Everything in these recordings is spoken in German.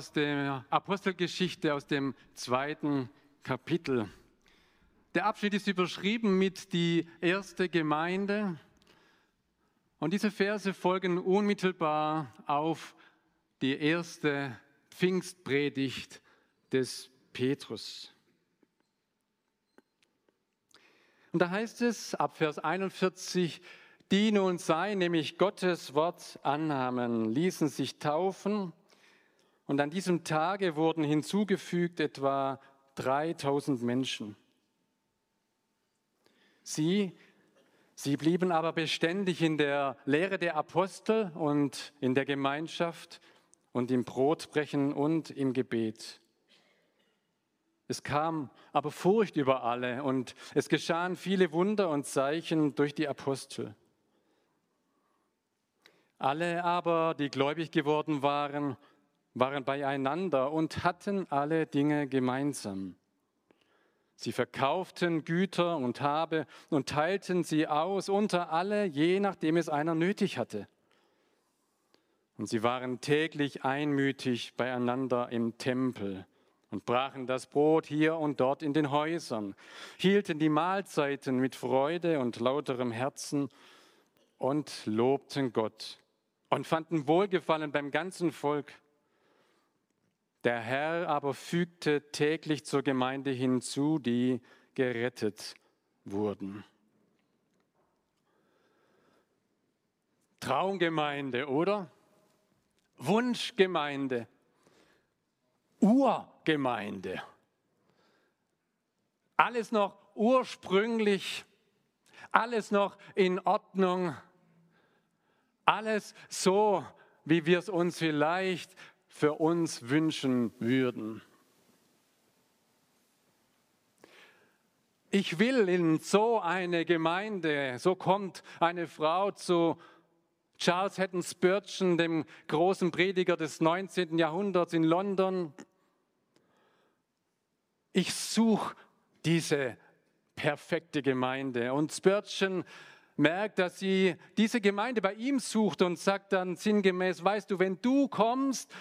Aus der Apostelgeschichte, aus dem zweiten Kapitel. Der Abschnitt ist überschrieben mit die erste Gemeinde. Und diese Verse folgen unmittelbar auf die erste Pfingstpredigt des Petrus. Und da heißt es ab Vers 41, die nun sei, nämlich Gottes Wort annahmen, ließen sich taufen und an diesem Tage wurden hinzugefügt etwa 3000 Menschen. Sie, sie blieben aber beständig in der Lehre der Apostel und in der Gemeinschaft und im Brotbrechen und im Gebet. Es kam aber Furcht über alle und es geschahen viele Wunder und Zeichen durch die Apostel. Alle aber, die gläubig geworden waren, waren beieinander und hatten alle Dinge gemeinsam. Sie verkauften Güter und Habe und teilten sie aus unter alle, je nachdem es einer nötig hatte. Und sie waren täglich einmütig beieinander im Tempel und brachen das Brot hier und dort in den Häusern, hielten die Mahlzeiten mit Freude und lauterem Herzen und lobten Gott und fanden Wohlgefallen beim ganzen Volk. Der Herr aber fügte täglich zur Gemeinde hinzu, die gerettet wurden. Traumgemeinde, oder? Wunschgemeinde, Urgemeinde. Alles noch ursprünglich, alles noch in Ordnung, alles so, wie wir es uns vielleicht für uns wünschen würden. Ich will in so eine Gemeinde, so kommt eine Frau zu Charles Hatton Spurgeon, dem großen Prediger des 19. Jahrhunderts in London. Ich suche diese perfekte Gemeinde. Und Spurgeon merkt, dass sie diese Gemeinde bei ihm sucht und sagt dann sinngemäß, weißt du, wenn du kommst,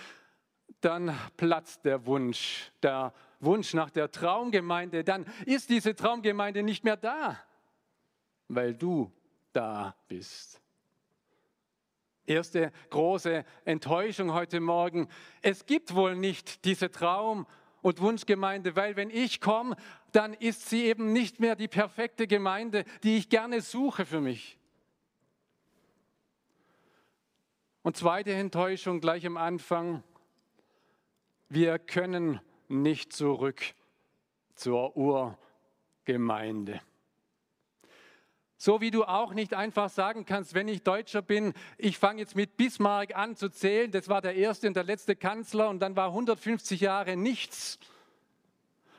dann platzt der Wunsch, der Wunsch nach der Traumgemeinde, dann ist diese Traumgemeinde nicht mehr da, weil du da bist. Erste große Enttäuschung heute Morgen. Es gibt wohl nicht diese Traum- und Wunschgemeinde, weil wenn ich komme, dann ist sie eben nicht mehr die perfekte Gemeinde, die ich gerne suche für mich. Und zweite Enttäuschung gleich am Anfang. Wir können nicht zurück zur Urgemeinde. So wie du auch nicht einfach sagen kannst, wenn ich Deutscher bin, ich fange jetzt mit Bismarck an zu zählen, das war der erste und der letzte Kanzler und dann war 150 Jahre nichts.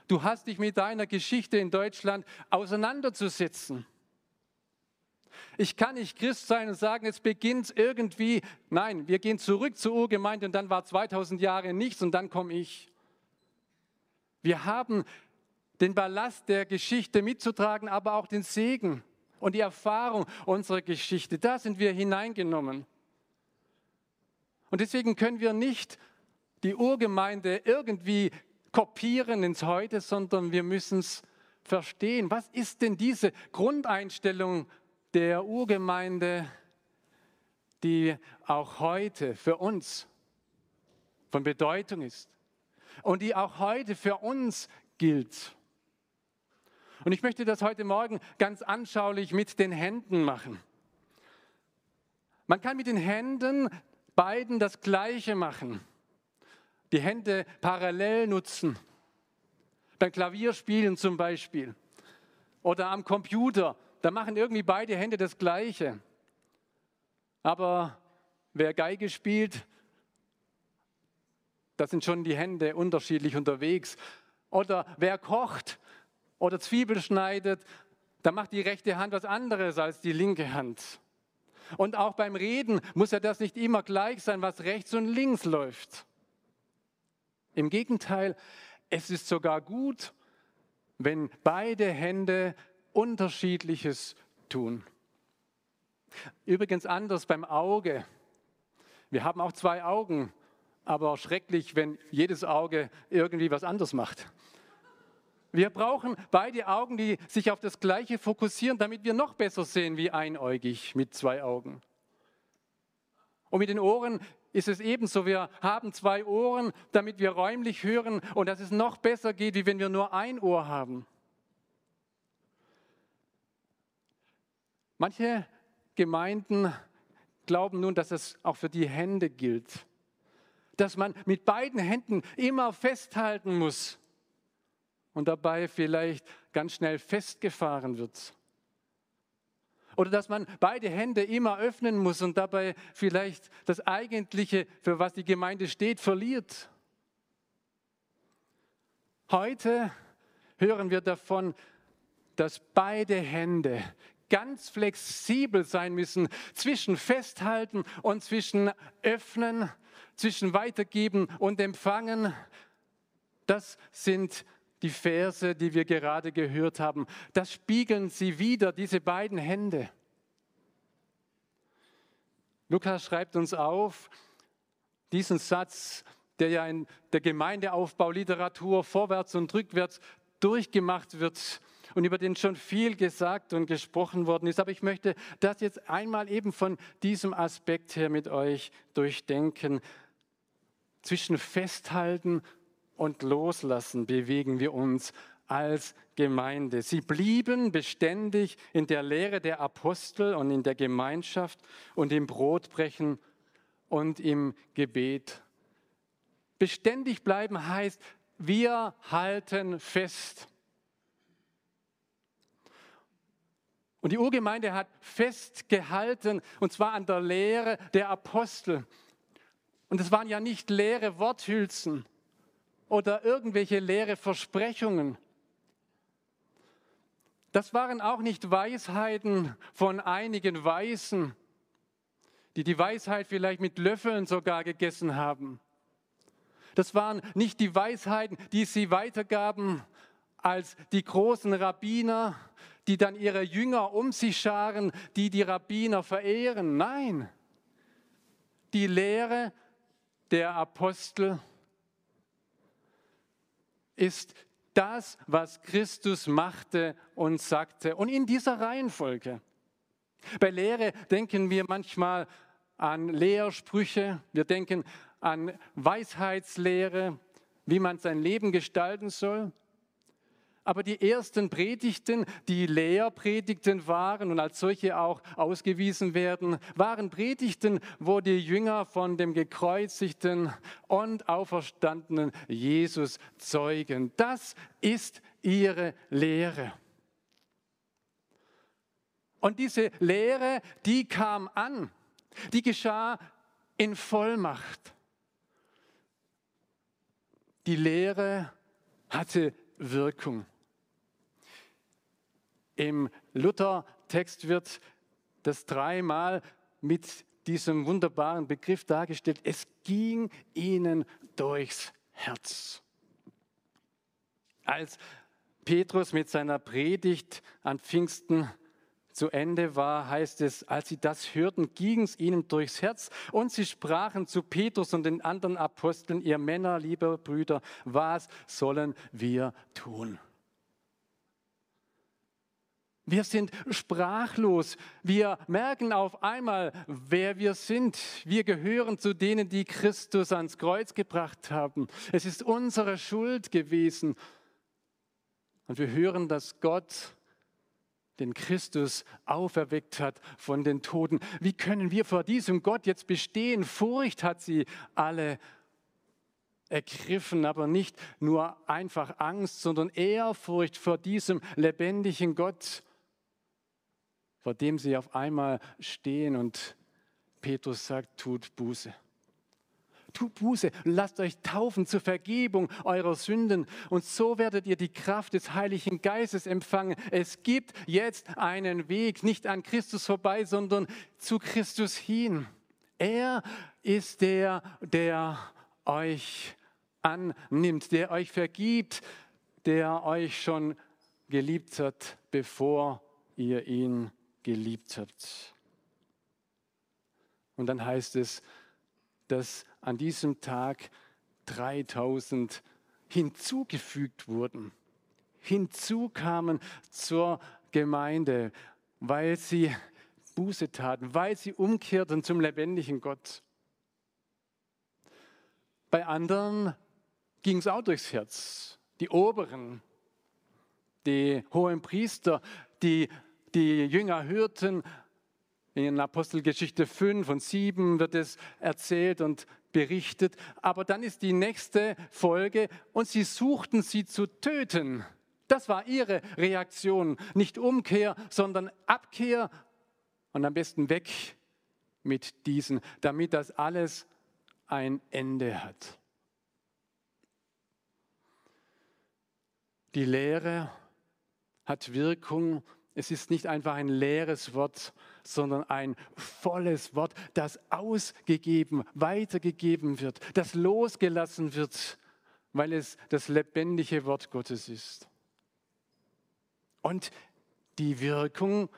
Du hast dich mit deiner Geschichte in Deutschland auseinanderzusetzen. Ich kann nicht Christ sein und sagen, es beginnt irgendwie. Nein, wir gehen zurück zur Urgemeinde und dann war 2000 Jahre nichts und dann komme ich. Wir haben den Ballast der Geschichte mitzutragen, aber auch den Segen und die Erfahrung unserer Geschichte. Da sind wir hineingenommen. Und deswegen können wir nicht die Urgemeinde irgendwie kopieren ins Heute, sondern wir müssen es verstehen. Was ist denn diese Grundeinstellung der Urgemeinde, die auch heute für uns von Bedeutung ist und die auch heute für uns gilt? Und ich möchte das heute Morgen ganz anschaulich mit den Händen machen. Man kann mit den Händen beiden das Gleiche machen. Die Hände parallel nutzen. Beim Klavierspielen zum Beispiel. Oder am Computer. Da machen irgendwie beide Hände das Gleiche. Aber wer Geige spielt, da sind schon die Hände unterschiedlich unterwegs. Oder wer kocht oder Zwiebel schneidet, da macht die rechte Hand was anderes als die linke Hand. Und auch beim Reden muss ja das nicht immer gleich sein, was rechts und links läuft. Im Gegenteil, es ist sogar gut, wenn beide Hände unterschiedliches tun. Übrigens anders beim Auge. Wir haben auch zwei Augen, aber schrecklich, wenn jedes Auge irgendwie was anderes macht. Wir brauchen beide Augen, die sich auf das Gleiche fokussieren, damit wir noch besser sehen wie einäugig mit zwei Augen. Und mit den Ohren ist es ebenso. Wir haben zwei Ohren, damit wir räumlich hören und dass es noch besser geht, wie wenn wir nur ein Ohr haben. Manche Gemeinden glauben nun, dass es auch für die Hände gilt, dass man mit beiden Händen immer festhalten muss und dabei vielleicht ganz schnell festgefahren wird. Oder dass man beide Hände immer öffnen muss und dabei vielleicht das Eigentliche, für was die Gemeinde steht, verliert. Heute hören wir davon, dass beide Hände ganz flexibel sein müssen zwischen Festhalten und zwischen Öffnen, zwischen Weitergeben und Empfangen. Das sind die Verse, die wir gerade gehört haben. Das spiegeln sie wieder, diese beiden Hände. Lukas schreibt uns auf, diesen Satz, der ja in der Gemeindeaufbauliteratur vorwärts und rückwärts durchgemacht wird, und über den schon viel gesagt und gesprochen worden ist. Aber ich möchte das jetzt einmal eben von diesem Aspekt her mit euch durchdenken. Zwischen Festhalten und Loslassen bewegen wir uns als Gemeinde. Sie blieben beständig in der Lehre der Apostel und in der Gemeinschaft und im Brotbrechen und im Gebet. Beständig bleiben heißt, wir halten fest. Und die Urgemeinde hat festgehalten, und zwar an der Lehre der Apostel. Und es waren ja nicht leere Worthülsen oder irgendwelche leere Versprechungen. Das waren auch nicht Weisheiten von einigen Weisen, die die Weisheit vielleicht mit Löffeln sogar gegessen haben. Das waren nicht die Weisheiten, die sie weitergaben als die großen Rabbiner, die dann ihre Jünger um sich scharen, die die Rabbiner verehren. Nein, die Lehre der Apostel ist das, was Christus machte und sagte. Und in dieser Reihenfolge. Bei Lehre denken wir manchmal an Lehrsprüche, wir denken an Weisheitslehre, wie man sein Leben gestalten soll. Aber die ersten Predigten, die Lehrpredigten waren und als solche auch ausgewiesen werden, waren Predigten, wo die Jünger von dem gekreuzigten und auferstandenen Jesus zeugen. Das ist ihre Lehre. Und diese Lehre, die kam an, die geschah in Vollmacht. Die Lehre hatte Wirkung. Im Luther-Text wird das dreimal mit diesem wunderbaren Begriff dargestellt. Es ging ihnen durchs Herz. Als Petrus mit seiner Predigt an Pfingsten zu Ende war, heißt es, als sie das hörten, ging es ihnen durchs Herz und sie sprachen zu Petrus und den anderen Aposteln, ihr Männer, liebe Brüder, was sollen wir tun? Wir sind sprachlos. Wir merken auf einmal, wer wir sind. Wir gehören zu denen, die Christus ans Kreuz gebracht haben. Es ist unsere Schuld gewesen. Und wir hören, dass Gott den Christus auferweckt hat von den Toten. Wie können wir vor diesem Gott jetzt bestehen? Furcht hat sie alle ergriffen, aber nicht nur einfach Angst, sondern Ehrfurcht vor diesem lebendigen Gott, vor dem sie auf einmal stehen und Petrus sagt, tut Buße. tut Buße, lasst euch taufen zur Vergebung eurer Sünden und so werdet ihr die Kraft des Heiligen Geistes empfangen. Es gibt jetzt einen Weg, nicht an Christus vorbei, sondern zu Christus hin. Er ist der, der euch annimmt, der euch vergibt, der euch schon geliebt hat, bevor ihr ihn geliebt habt. Und dann heißt es, dass an diesem Tag 3000 hinzugefügt wurden, hinzukamen zur Gemeinde, weil sie Buße taten, weil sie umkehrten zum lebendigen Gott. Bei anderen ging es auch durchs Herz. Die Oberen, die hohen Priester, die die Jünger hörten. In Apostelgeschichte 5 und 7 wird es erzählt und berichtet. Aber dann ist die nächste Folge und sie suchten sie zu töten. Das war ihre Reaktion. Nicht Umkehr, sondern Abkehr und am besten weg mit diesen, damit das alles ein Ende hat. Die Lehre hat Wirkung. Es ist nicht einfach ein leeres Wort, sondern ein volles Wort, das ausgegeben, weitergegeben wird, das losgelassen wird, weil es das lebendige Wort Gottes ist. Und die Wirkung,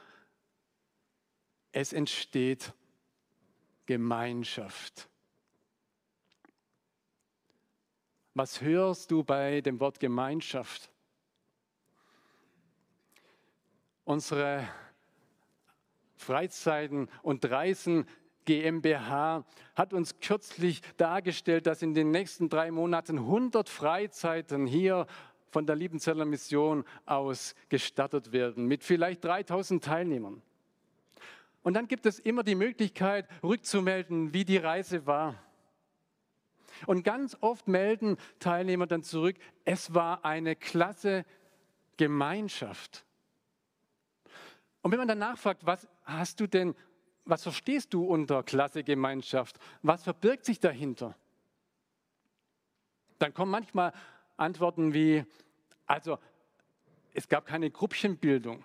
es entsteht Gemeinschaft. Was hörst du bei dem Wort Gemeinschaft? Unsere Freizeiten und Reisen GmbH hat uns kürzlich dargestellt, dass in den nächsten drei Monaten 100 Freizeiten hier von der Liebenzeller Mission aus gestartet werden, mit vielleicht 3000 Teilnehmern. Und dann gibt es immer die Möglichkeit, rückzumelden, wie die Reise war. Und ganz oft melden Teilnehmer dann zurück, es war eine klasse Gemeinschaft. Und wenn man dann nachfragt, was hast du denn, was verstehst du unter Klassegemeinschaft? Was verbirgt sich dahinter? Dann kommen manchmal Antworten wie, also es gab keine Gruppchenbildung,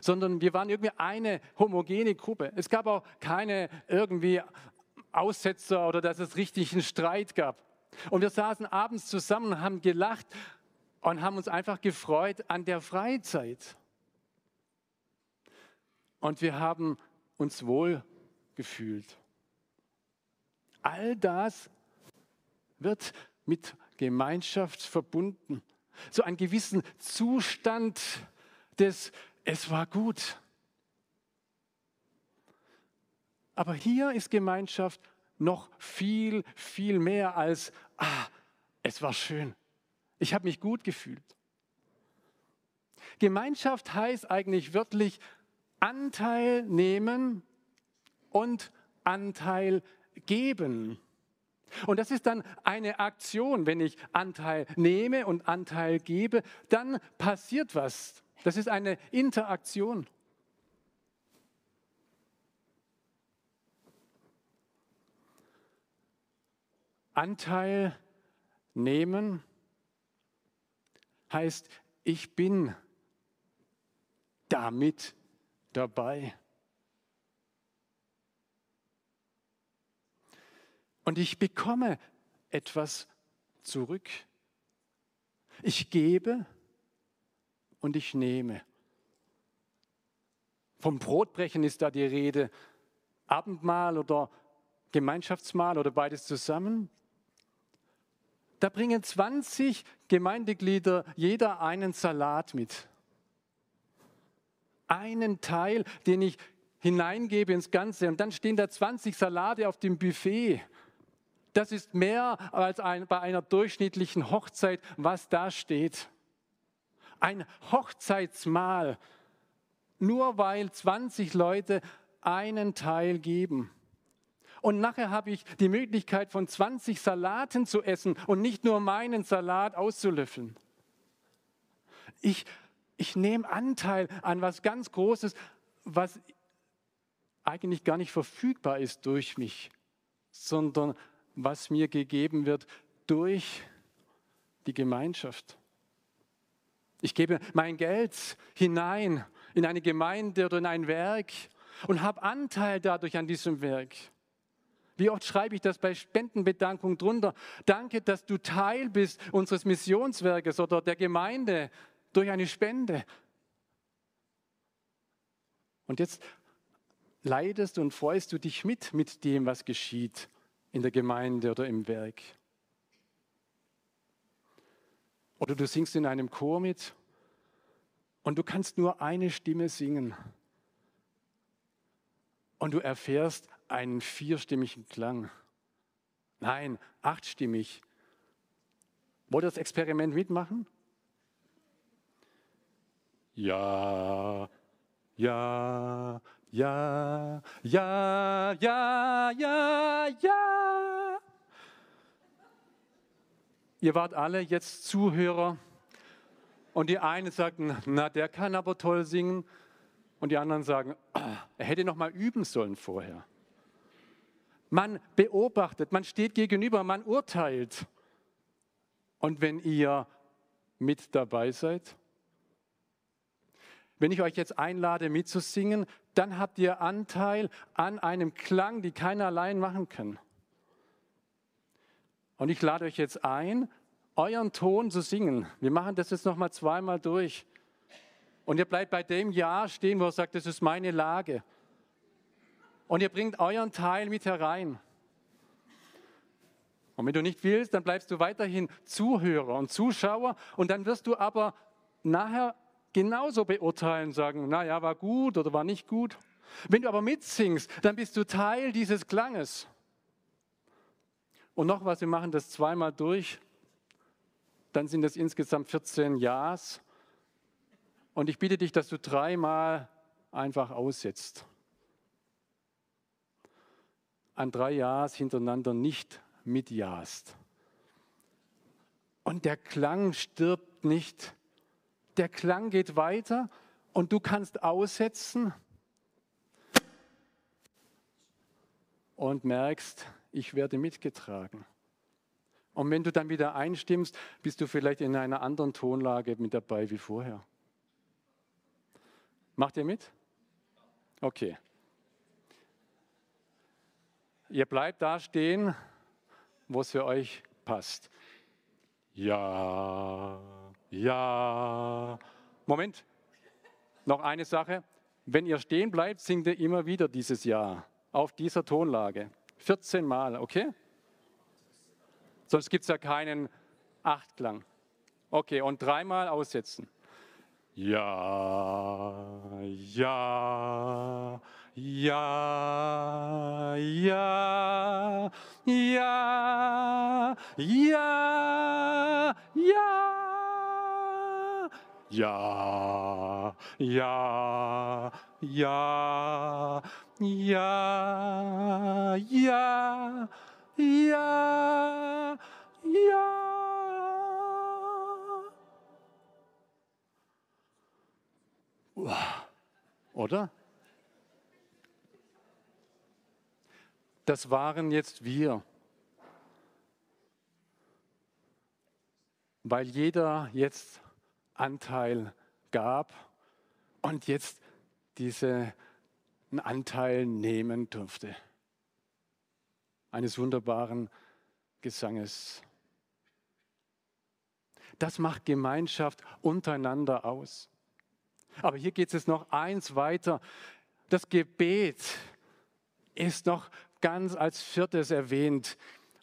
sondern wir waren irgendwie eine homogene Gruppe. Es gab auch keine irgendwie Aussetzer oder dass es richtig einen Streit gab. Und wir saßen abends zusammen haben gelacht und haben uns einfach gefreut an der Freizeit. Und wir haben uns wohl gefühlt. All das wird mit Gemeinschaft verbunden. So einen gewissen Zustand des Es war gut. Aber hier ist Gemeinschaft noch viel, viel mehr als, ah, es war schön. Ich habe mich gut gefühlt. Gemeinschaft heißt eigentlich wörtlich Anteil nehmen und Anteil geben. Und das ist dann eine Aktion. Wenn ich Anteil nehme und Anteil gebe, dann passiert was. Das ist eine Interaktion. Anteil nehmen heißt, ich bin damit dabei. Und ich bekomme etwas zurück. Ich gebe und ich nehme. Vom Brotbrechen ist da die Rede. Abendmahl oder Gemeinschaftsmahl oder beides zusammen. Da bringen 20 Gemeindeglieder jeder einen Salat mit. Einen Teil, den ich hineingebe ins Ganze. Und dann stehen da 20 Salate auf dem Buffet. Das ist mehr als ein, bei einer durchschnittlichen Hochzeit, was da steht. Ein Hochzeitsmahl, nur weil 20 Leute einen Teil geben. Und nachher habe ich die Möglichkeit, von 20 Salaten zu essen und nicht nur meinen Salat auszulöffeln. Ich, ich nehme Anteil an was ganz Großes, was eigentlich gar nicht verfügbar ist durch mich, sondern was mir gegeben wird durch die Gemeinschaft. Ich gebe mein Geld hinein in eine Gemeinde oder in ein Werk und habe Anteil dadurch an diesem Werk. Wie oft schreibe ich das bei Spendenbedankung drunter? Danke, dass du Teil bist unseres Missionswerkes oder der Gemeinde durch eine Spende. Und jetzt leidest und freust du dich mit mit dem, was geschieht in der Gemeinde oder im Werk. Oder du singst in einem Chor mit und du kannst nur eine Stimme singen. Und du erfährst einen vierstimmigen Klang. Nein, achtstimmig. Wollt ihr das Experiment mitmachen? Ja, ja, ja, ja, ja, ja, ja. Ihr wart alle jetzt Zuhörer und die einen sagten, na, der kann aber toll singen und die anderen sagen, er hätte noch mal üben sollen vorher. Man beobachtet, man steht gegenüber, man urteilt. Und wenn ihr mit dabei seid, wenn ich euch jetzt einlade, mitzusingen, dann habt ihr Anteil an einem Klang, die keiner allein machen kann. Und ich lade euch jetzt ein, euren Ton zu singen. Wir machen das jetzt noch mal zweimal durch. Und ihr bleibt bei dem Ja stehen, wo er sagt, das ist meine Lage. Und ihr bringt euren Teil mit herein. Und wenn du nicht willst, dann bleibst du weiterhin Zuhörer und Zuschauer und dann wirst du aber nachher genauso beurteilen, sagen, naja, war gut oder war nicht gut. Wenn du aber mitsingst, dann bist du Teil dieses Klanges. Und noch was, wir machen das zweimal durch, dann sind es insgesamt 14 Ja's. Und ich bitte dich, dass du dreimal einfach aussetzt. An drei Ja's hintereinander nicht mitjast. Und der Klang stirbt nicht. Der Klang geht weiter und du kannst aussetzen und merkst, ich werde mitgetragen. Und wenn du dann wieder einstimmst, bist du vielleicht in einer anderen Tonlage mit dabei wie vorher. Macht ihr mit? Okay. Ihr bleibt da stehen, wo es für euch passt. Ja, ja. Moment, noch eine Sache. Wenn ihr stehen bleibt, singt ihr immer wieder dieses Ja auf dieser Tonlage. 14 Mal, okay? Sonst gibt es ja keinen Achtklang. Okay, und dreimal aussetzen. Ja, ja, ja, ja, ja, ja, ja, ja, ja, ja, ja, ja, ja, ja. Oder? Das waren jetzt wir. Weil jeder jetzt Anteil gab und jetzt diesen Anteil nehmen durfte. Eines wunderbaren Gesanges. Das macht Gemeinschaft untereinander aus. Aber hier geht es noch eins weiter. Das Gebet ist noch ganz als viertes erwähnt.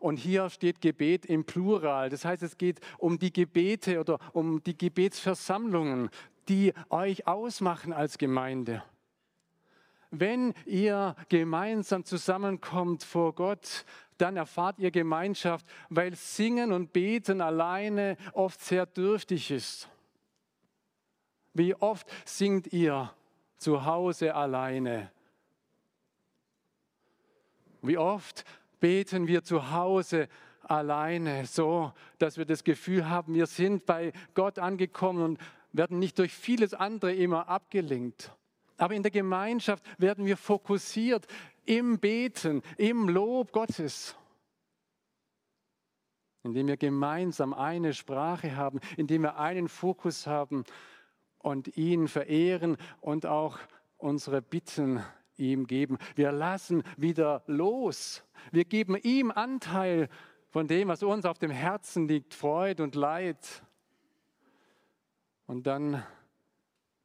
Und hier steht Gebet im Plural. Das heißt, es geht um die Gebete oder um die Gebetsversammlungen, die euch ausmachen als Gemeinde. Wenn ihr gemeinsam zusammenkommt vor Gott, dann erfahrt ihr Gemeinschaft, weil Singen und Beten alleine oft sehr dürftig ist. Wie oft singt ihr zu Hause alleine? Wie oft beten wir zu Hause alleine, so dass wir das Gefühl haben, wir sind bei Gott angekommen und werden nicht durch vieles andere immer abgelenkt. Aber in der Gemeinschaft werden wir fokussiert im Beten, im Lob Gottes. indem wir gemeinsam eine Sprache haben, indem wir einen Fokus haben und ihn verehren und auch unsere Bitten ihm geben. Wir lassen wieder los. Wir geben ihm Anteil von dem, was uns auf dem Herzen liegt, Freude und Leid. Und dann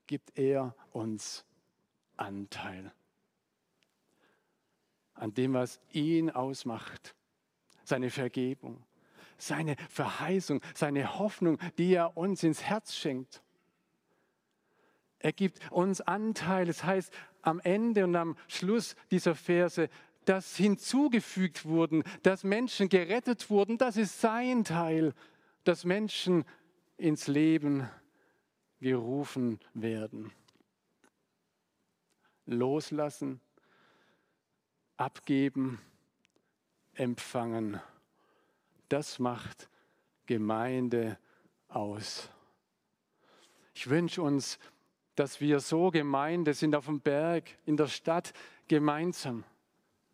gibt er uns Anteil an dem, was ihn ausmacht. Seine Vergebung, seine Verheißung, seine Hoffnung, die er uns ins Herz schenkt. Er gibt uns Anteil. Das heißt, am Ende und am Schluss dieser Verse, dass hinzugefügt wurden, dass Menschen gerettet wurden, das ist sein Teil, dass Menschen ins Leben gerufen werden. Loslassen, abgeben, empfangen. Das macht Gemeinde aus. Ich wünsche uns, dass wir so Gemeinde sind auf dem Berg, in der Stadt gemeinsam.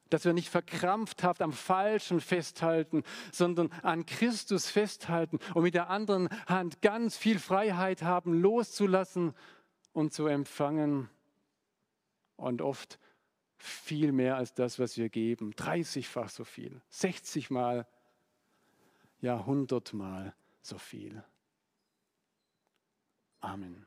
Dass wir nicht verkrampfthaft am Falschen festhalten, sondern an Christus festhalten und mit der anderen Hand ganz viel Freiheit haben, loszulassen und zu empfangen. Und oft viel mehr als das, was wir geben. 30-fach so viel, 60 Mal, ja 100 Mal so viel. Amen.